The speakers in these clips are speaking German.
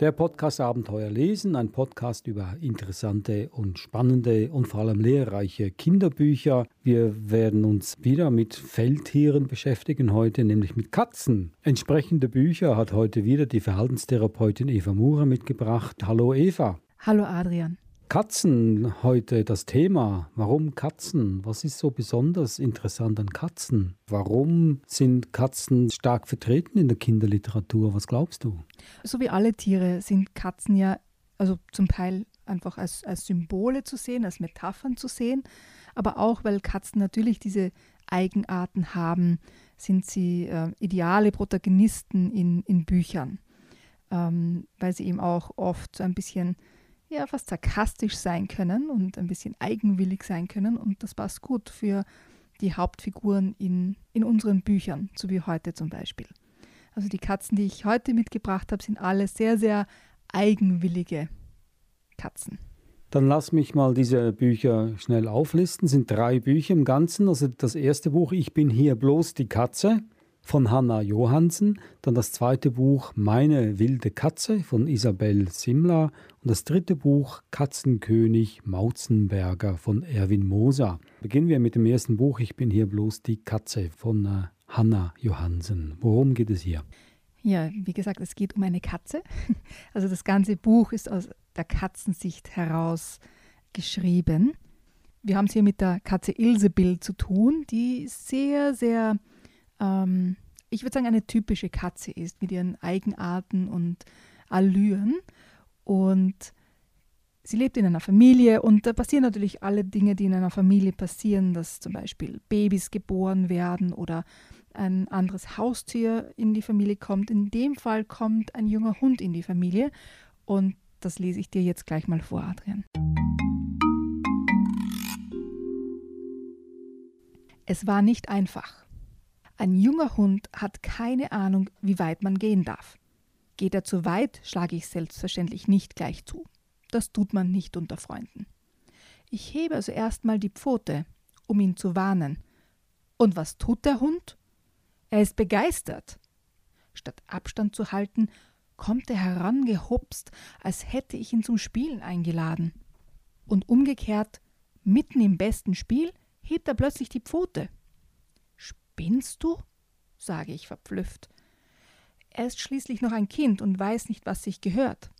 Der Podcast Abenteuer lesen, ein Podcast über interessante und spannende und vor allem lehrreiche Kinderbücher. Wir werden uns wieder mit Feldtieren beschäftigen heute, nämlich mit Katzen. Entsprechende Bücher hat heute wieder die Verhaltenstherapeutin Eva Mura mitgebracht. Hallo Eva. Hallo Adrian. Katzen heute das Thema. Warum Katzen? Was ist so besonders interessant an Katzen? Warum sind Katzen stark vertreten in der Kinderliteratur? Was glaubst du? So wie alle Tiere sind Katzen ja also zum Teil einfach als, als Symbole zu sehen, als Metaphern zu sehen, aber auch weil Katzen natürlich diese Eigenarten haben, sind sie äh, ideale Protagonisten in, in Büchern, ähm, weil sie eben auch oft so ein bisschen ja fast sarkastisch sein können und ein bisschen eigenwillig sein können. Und das passt gut für die Hauptfiguren in, in unseren Büchern, so wie heute zum Beispiel. Also die Katzen, die ich heute mitgebracht habe, sind alle sehr, sehr eigenwillige Katzen. Dann lass mich mal diese Bücher schnell auflisten. Es sind drei Bücher im Ganzen. Also das erste Buch, Ich bin hier bloß die Katze von Hanna Johansen, dann das zweite Buch Meine wilde Katze von Isabel Simla und das dritte Buch Katzenkönig Mautzenberger von Erwin Moser. Beginnen wir mit dem ersten Buch Ich bin hier bloß die Katze von äh, Hanna Johansen. Worum geht es hier? Ja, wie gesagt, es geht um eine Katze. Also das ganze Buch ist aus der Katzensicht heraus geschrieben. Wir haben es hier mit der Katze Ilsebill zu tun, die sehr, sehr ähm, ich würde sagen, eine typische Katze ist mit ihren Eigenarten und Allüren. Und sie lebt in einer Familie und da passieren natürlich alle Dinge, die in einer Familie passieren, dass zum Beispiel Babys geboren werden oder ein anderes Haustier in die Familie kommt. In dem Fall kommt ein junger Hund in die Familie und das lese ich dir jetzt gleich mal vor, Adrian. Es war nicht einfach. Ein junger Hund hat keine Ahnung, wie weit man gehen darf. Geht er zu weit, schlage ich selbstverständlich nicht gleich zu. Das tut man nicht unter Freunden. Ich hebe also erstmal die Pfote, um ihn zu warnen. Und was tut der Hund? Er ist begeistert. Statt Abstand zu halten, kommt er herangehupst, als hätte ich ihn zum Spielen eingeladen. Und umgekehrt, mitten im besten Spiel, hebt er plötzlich die Pfote. Spinnst du? sage ich verblüfft. Er ist schließlich noch ein Kind und weiß nicht, was sich gehört.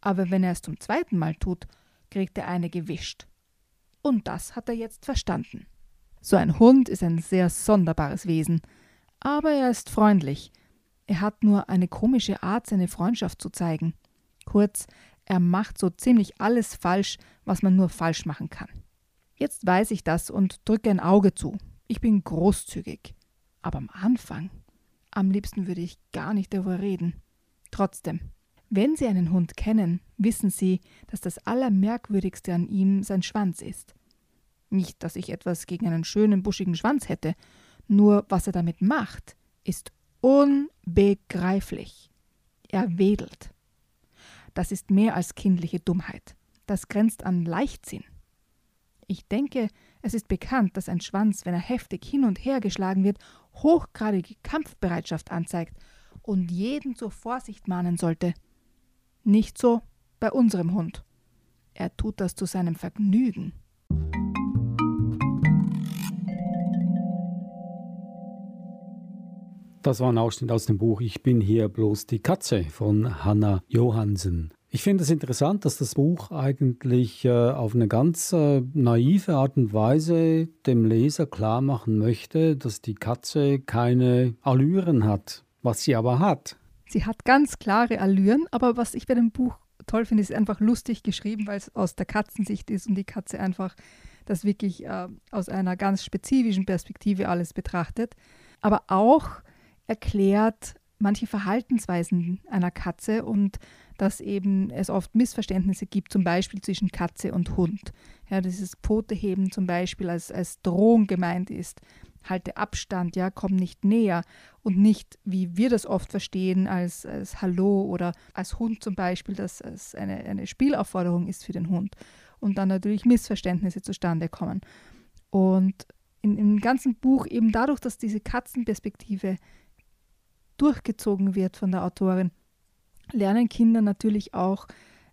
Aber wenn er es zum zweiten Mal tut, kriegt er eine gewischt. Und das hat er jetzt verstanden. So ein Hund ist ein sehr sonderbares Wesen, aber er ist freundlich. Er hat nur eine komische Art, seine Freundschaft zu zeigen. Kurz, er macht so ziemlich alles falsch, was man nur falsch machen kann. Jetzt weiß ich das und drücke ein Auge zu. Ich bin großzügig. Aber am Anfang, am liebsten würde ich gar nicht darüber reden. Trotzdem, wenn Sie einen Hund kennen, wissen Sie, dass das Allermerkwürdigste an ihm sein Schwanz ist. Nicht, dass ich etwas gegen einen schönen, buschigen Schwanz hätte, nur was er damit macht, ist unbegreiflich. Er wedelt. Das ist mehr als kindliche Dummheit. Das grenzt an Leichtsinn. Ich denke, es ist bekannt, dass ein Schwanz, wenn er heftig hin und her geschlagen wird, hochgradige Kampfbereitschaft anzeigt und jeden zur Vorsicht mahnen sollte. Nicht so bei unserem Hund. Er tut das zu seinem Vergnügen. Das war ein Ausschnitt aus dem Buch Ich bin hier bloß die Katze von Hanna Johansen. Ich finde es interessant, dass das Buch eigentlich äh, auf eine ganz äh, naive Art und Weise dem Leser klar machen möchte, dass die Katze keine Allüren hat, was sie aber hat. Sie hat ganz klare Allüren, aber was ich bei dem Buch toll finde, ist einfach lustig geschrieben, weil es aus der Katzensicht ist und die Katze einfach das wirklich äh, aus einer ganz spezifischen Perspektive alles betrachtet, aber auch erklärt manche Verhaltensweisen einer Katze und dass eben es oft Missverständnisse gibt, zum Beispiel zwischen Katze und Hund. Ja, dieses Pfoteheben zum Beispiel als, als Drohung gemeint ist, halte Abstand, ja, komm nicht näher und nicht, wie wir das oft verstehen, als, als Hallo oder als Hund zum Beispiel, dass es eine, eine Spielaufforderung ist für den Hund und dann natürlich Missverständnisse zustande kommen. Und in, im ganzen Buch eben dadurch, dass diese Katzenperspektive durchgezogen wird von der Autorin, lernen Kinder natürlich auch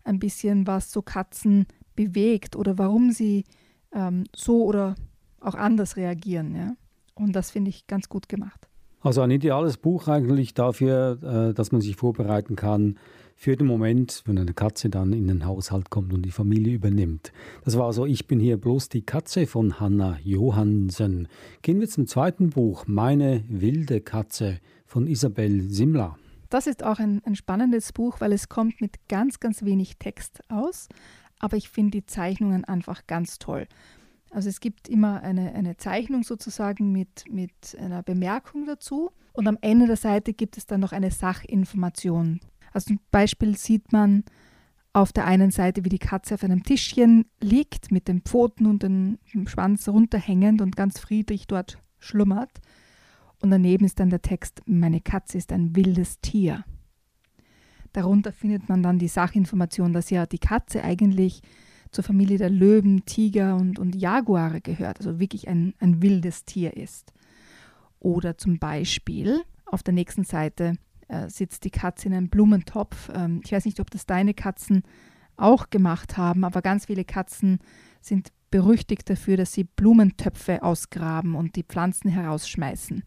ein bisschen, was so Katzen bewegt oder warum sie ähm, so oder auch anders reagieren. Ja? Und das finde ich ganz gut gemacht. Also ein ideales Buch eigentlich dafür, äh, dass man sich vorbereiten kann für den Moment, wenn eine Katze dann in den Haushalt kommt und die Familie übernimmt. Das war so Ich bin hier bloß die Katze von Hanna Johansen. Gehen wir zum zweiten Buch, Meine wilde Katze von Isabel Simler. Das ist auch ein, ein spannendes Buch, weil es kommt mit ganz, ganz wenig Text aus, aber ich finde die Zeichnungen einfach ganz toll. Also es gibt immer eine, eine Zeichnung sozusagen mit, mit einer Bemerkung dazu und am Ende der Seite gibt es dann noch eine Sachinformation. Also zum Beispiel sieht man auf der einen Seite, wie die Katze auf einem Tischchen liegt, mit den Pfoten und dem Schwanz runterhängend und ganz friedlich dort schlummert. Und daneben ist dann der Text, meine Katze ist ein wildes Tier. Darunter findet man dann die Sachinformation, dass ja die Katze eigentlich zur Familie der Löwen, Tiger und, und Jaguare gehört, also wirklich ein, ein wildes Tier ist. Oder zum Beispiel auf der nächsten Seite äh, sitzt die Katze in einem Blumentopf. Ähm, ich weiß nicht, ob das deine Katzen auch gemacht haben, aber ganz viele Katzen sind berüchtigt dafür, dass sie Blumentöpfe ausgraben und die Pflanzen herausschmeißen.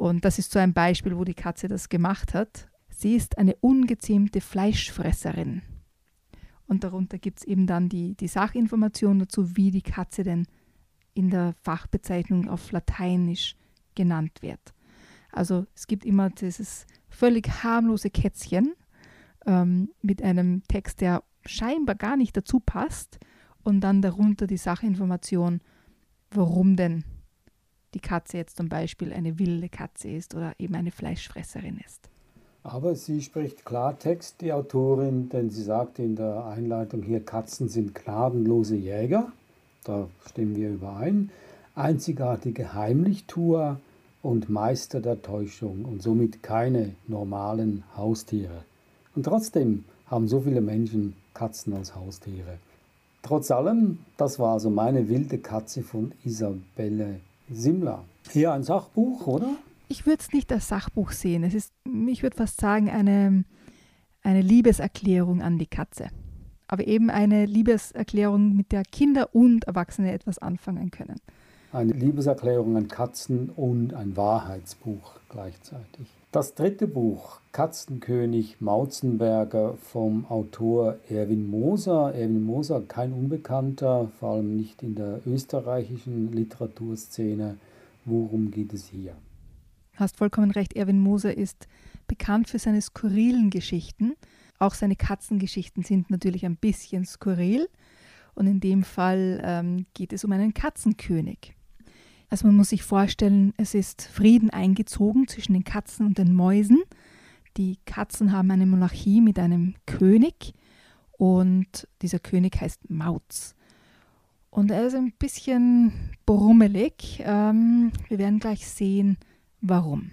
Und das ist so ein Beispiel, wo die Katze das gemacht hat. Sie ist eine ungezähmte Fleischfresserin. Und darunter gibt es eben dann die, die Sachinformation dazu, wie die Katze denn in der Fachbezeichnung auf Lateinisch genannt wird. Also es gibt immer dieses völlig harmlose Kätzchen ähm, mit einem Text, der scheinbar gar nicht dazu passt und dann darunter die Sachinformation, warum denn die Katze jetzt zum Beispiel eine wilde Katze ist oder eben eine Fleischfresserin ist. Aber sie spricht Klartext, die Autorin, denn sie sagt in der Einleitung hier, Katzen sind gnadenlose Jäger. Da stimmen wir überein. Einzigartige Heimlichtuer und Meister der Täuschung und somit keine normalen Haustiere. Und trotzdem haben so viele Menschen Katzen als Haustiere. Trotz allem, das war also meine wilde Katze von Isabelle Simler. Hier ein Sachbuch, oder? ich würde es nicht als Sachbuch sehen. Es ist, ich würde fast sagen, eine, eine Liebeserklärung an die Katze. Aber eben eine Liebeserklärung, mit der Kinder und Erwachsene etwas anfangen können. Eine Liebeserklärung an Katzen und ein Wahrheitsbuch gleichzeitig. Das dritte Buch, Katzenkönig Mauzenberger vom Autor Erwin Moser. Erwin Moser, kein Unbekannter, vor allem nicht in der österreichischen Literaturszene. Worum geht es hier? hast vollkommen recht, Erwin Moser ist bekannt für seine skurrilen Geschichten. Auch seine Katzengeschichten sind natürlich ein bisschen skurril. Und in dem Fall ähm, geht es um einen Katzenkönig. Also man muss sich vorstellen, es ist Frieden eingezogen zwischen den Katzen und den Mäusen. Die Katzen haben eine Monarchie mit einem König und dieser König heißt Mauz. Und er ist ein bisschen brummelig. Ähm, wir werden gleich sehen, Warum?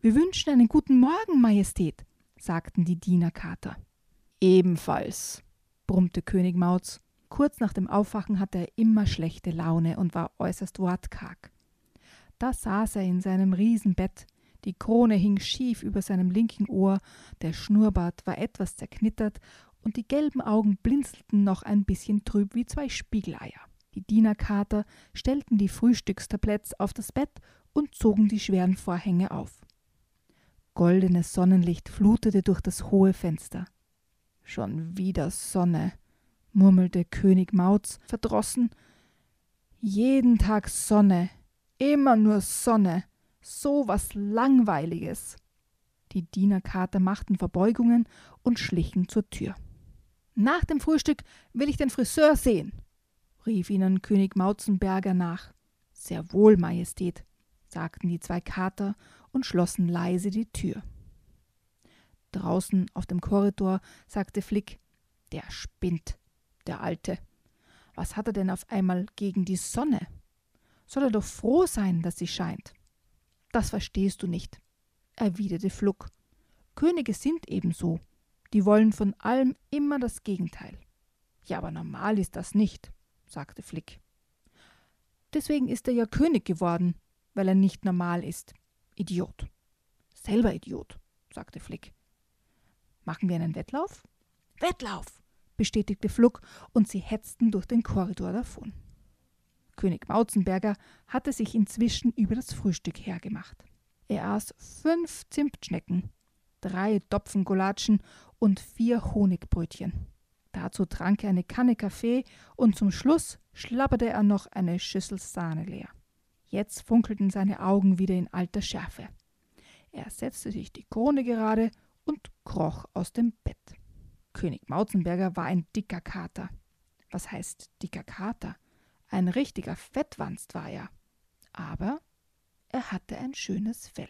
Wir wünschen einen guten Morgen, Majestät, sagten die Dienerkater. Ebenfalls, brummte König Mauz. Kurz nach dem Aufwachen hatte er immer schlechte Laune und war äußerst wortkarg. Da saß er in seinem Riesenbett, die Krone hing schief über seinem linken Ohr, der Schnurrbart war etwas zerknittert und die gelben Augen blinzelten noch ein bisschen trüb wie zwei Spiegeleier. Die Dienerkater stellten die Frühstückstabletts auf das Bett und zogen die schweren Vorhänge auf. Goldenes Sonnenlicht flutete durch das hohe Fenster. Schon wieder Sonne, murmelte König Mauz verdrossen. Jeden Tag Sonne, immer nur Sonne, so was Langweiliges. Die Dienerkater machten Verbeugungen und schlichen zur Tür. Nach dem Frühstück will ich den Friseur sehen, rief ihnen König Mauzenberger nach. Sehr wohl, Majestät, sagten die zwei Kater und schlossen leise die Tür. Draußen auf dem Korridor sagte Flick, der spinnt, der Alte. Was hat er denn auf einmal gegen die Sonne? Soll er doch froh sein, dass sie scheint. Das verstehst du nicht, erwiderte Fluck. Könige sind ebenso. Die wollen von allem immer das Gegenteil. Ja, aber normal ist das nicht, sagte Flick. Deswegen ist er ja König geworden, weil er nicht normal ist. Idiot. Selber Idiot, sagte Flick. Machen wir einen Wettlauf? Wettlauf, bestätigte Fluck, und sie hetzten durch den Korridor davon. König Mauzenberger hatte sich inzwischen über das Frühstück hergemacht. Er aß fünf Zimtschnecken, drei Topfengolatschen und vier Honigbrötchen. Dazu trank er eine Kanne Kaffee und zum Schluss schlabberte er noch eine Schüssel Sahne leer. Jetzt funkelten seine Augen wieder in alter Schärfe. Er setzte sich die Krone gerade und kroch aus dem Bett. König Mauzenberger war ein dicker Kater. Was heißt dicker Kater? Ein richtiger Fettwanst war er. Aber er hatte ein schönes Fell.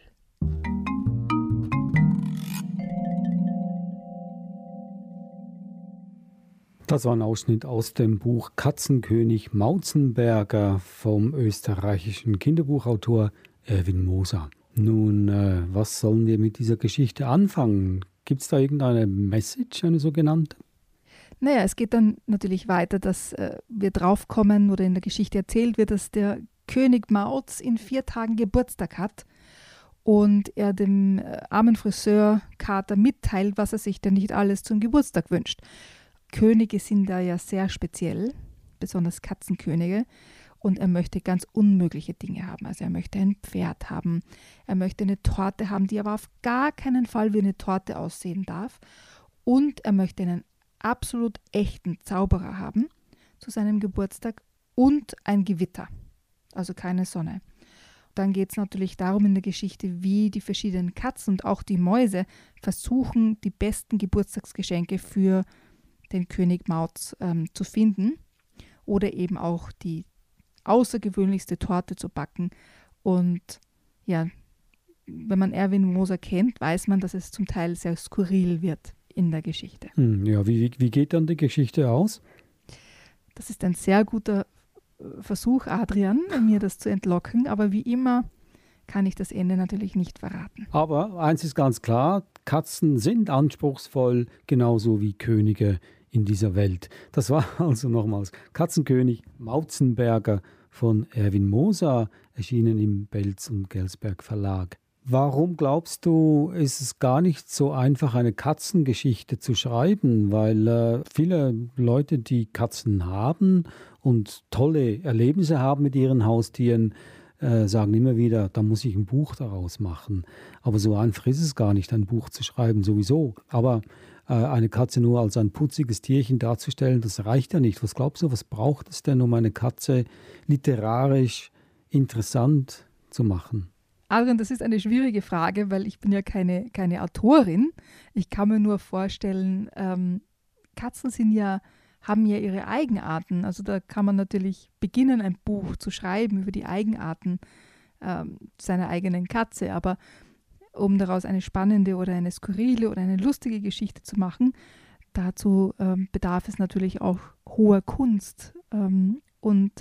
Das war ein Ausschnitt aus dem Buch Katzenkönig Mauzenberger vom österreichischen Kinderbuchautor Erwin Moser. Nun, äh, was sollen wir mit dieser Geschichte anfangen? Gibt es da irgendeine Message, eine sogenannte? Naja, es geht dann natürlich weiter, dass äh, wir draufkommen oder in der Geschichte erzählt wird, dass der König Mauz in vier Tagen Geburtstag hat und er dem äh, armen Friseur Kater mitteilt, was er sich denn nicht alles zum Geburtstag wünscht. Könige sind da ja sehr speziell, besonders Katzenkönige. Und er möchte ganz unmögliche Dinge haben. Also er möchte ein Pferd haben, er möchte eine Torte haben, die aber auf gar keinen Fall wie eine Torte aussehen darf. Und er möchte einen absolut echten Zauberer haben zu seinem Geburtstag und ein Gewitter, also keine Sonne. Dann geht es natürlich darum in der Geschichte, wie die verschiedenen Katzen und auch die Mäuse versuchen, die besten Geburtstagsgeschenke für den König Mauz ähm, zu finden oder eben auch die außergewöhnlichste Torte zu backen. Und ja, wenn man Erwin Moser kennt, weiß man, dass es zum Teil sehr skurril wird in der Geschichte. Hm, ja, wie, wie geht dann die Geschichte aus? Das ist ein sehr guter äh, Versuch, Adrian, mir das zu entlocken, aber wie immer kann ich das Ende natürlich nicht verraten. Aber eins ist ganz klar, Katzen sind anspruchsvoll, genauso wie Könige in dieser Welt. Das war also nochmals Katzenkönig Mauzenberger von Erwin Moser, erschienen im Belz und Gelsberg Verlag. Warum glaubst du, ist es gar nicht so einfach, eine Katzengeschichte zu schreiben? Weil äh, viele Leute, die Katzen haben und tolle Erlebnisse haben mit ihren Haustieren, äh, sagen immer wieder, da muss ich ein Buch daraus machen. Aber so einfach ist es gar nicht, ein Buch zu schreiben, sowieso. Aber äh, eine Katze nur als ein putziges Tierchen darzustellen, das reicht ja nicht. Was glaubst du, was braucht es denn, um eine Katze literarisch interessant zu machen? Adrian, das ist eine schwierige Frage, weil ich bin ja keine, keine Autorin. Ich kann mir nur vorstellen, ähm, Katzen sind ja, haben ja ihre Eigenarten. Also da kann man natürlich beginnen, ein Buch zu schreiben über die Eigenarten ähm, seiner eigenen Katze. Aber um daraus eine spannende oder eine skurrile oder eine lustige Geschichte zu machen. Dazu ähm, bedarf es natürlich auch hoher Kunst. Ähm, und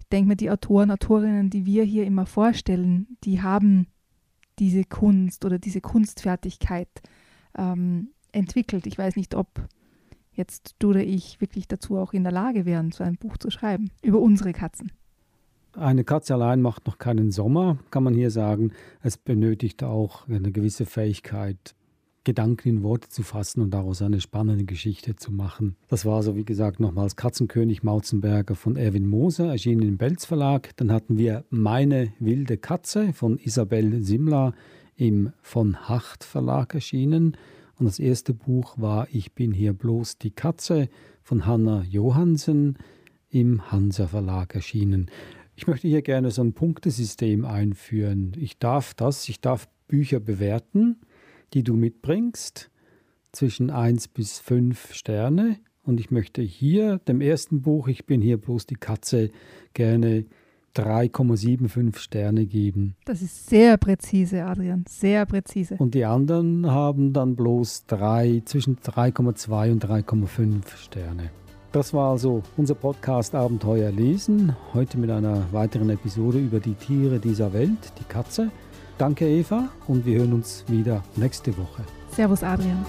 ich denke mir, die Autoren, Autorinnen, die wir hier immer vorstellen, die haben diese Kunst oder diese Kunstfertigkeit ähm, entwickelt. Ich weiß nicht, ob jetzt du oder ich wirklich dazu auch in der Lage wären, so ein Buch zu schreiben über unsere Katzen. Eine Katze allein macht noch keinen Sommer, kann man hier sagen. Es benötigt auch eine gewisse Fähigkeit, Gedanken in Worte zu fassen und daraus eine spannende Geschichte zu machen. Das war so, wie gesagt, nochmals Katzenkönig Mauzenberger von Erwin Moser, erschienen im Belz Verlag. Dann hatten wir Meine wilde Katze von Isabel Simler im von Hacht Verlag erschienen. Und das erste Buch war Ich bin hier bloß die Katze von Hanna Johansen im Hansa Verlag erschienen. Ich möchte hier gerne so ein Punktesystem einführen. Ich darf das, ich darf Bücher bewerten, die du mitbringst, zwischen 1 bis 5 Sterne. Und ich möchte hier dem ersten Buch, ich bin hier bloß die Katze, gerne 3,75 Sterne geben. Das ist sehr präzise, Adrian, sehr präzise. Und die anderen haben dann bloß drei, zwischen 3,2 und 3,5 Sterne. Das war also unser Podcast Abenteuer lesen. Heute mit einer weiteren Episode über die Tiere dieser Welt, die Katze. Danke Eva und wir hören uns wieder nächste Woche. Servus Adrian.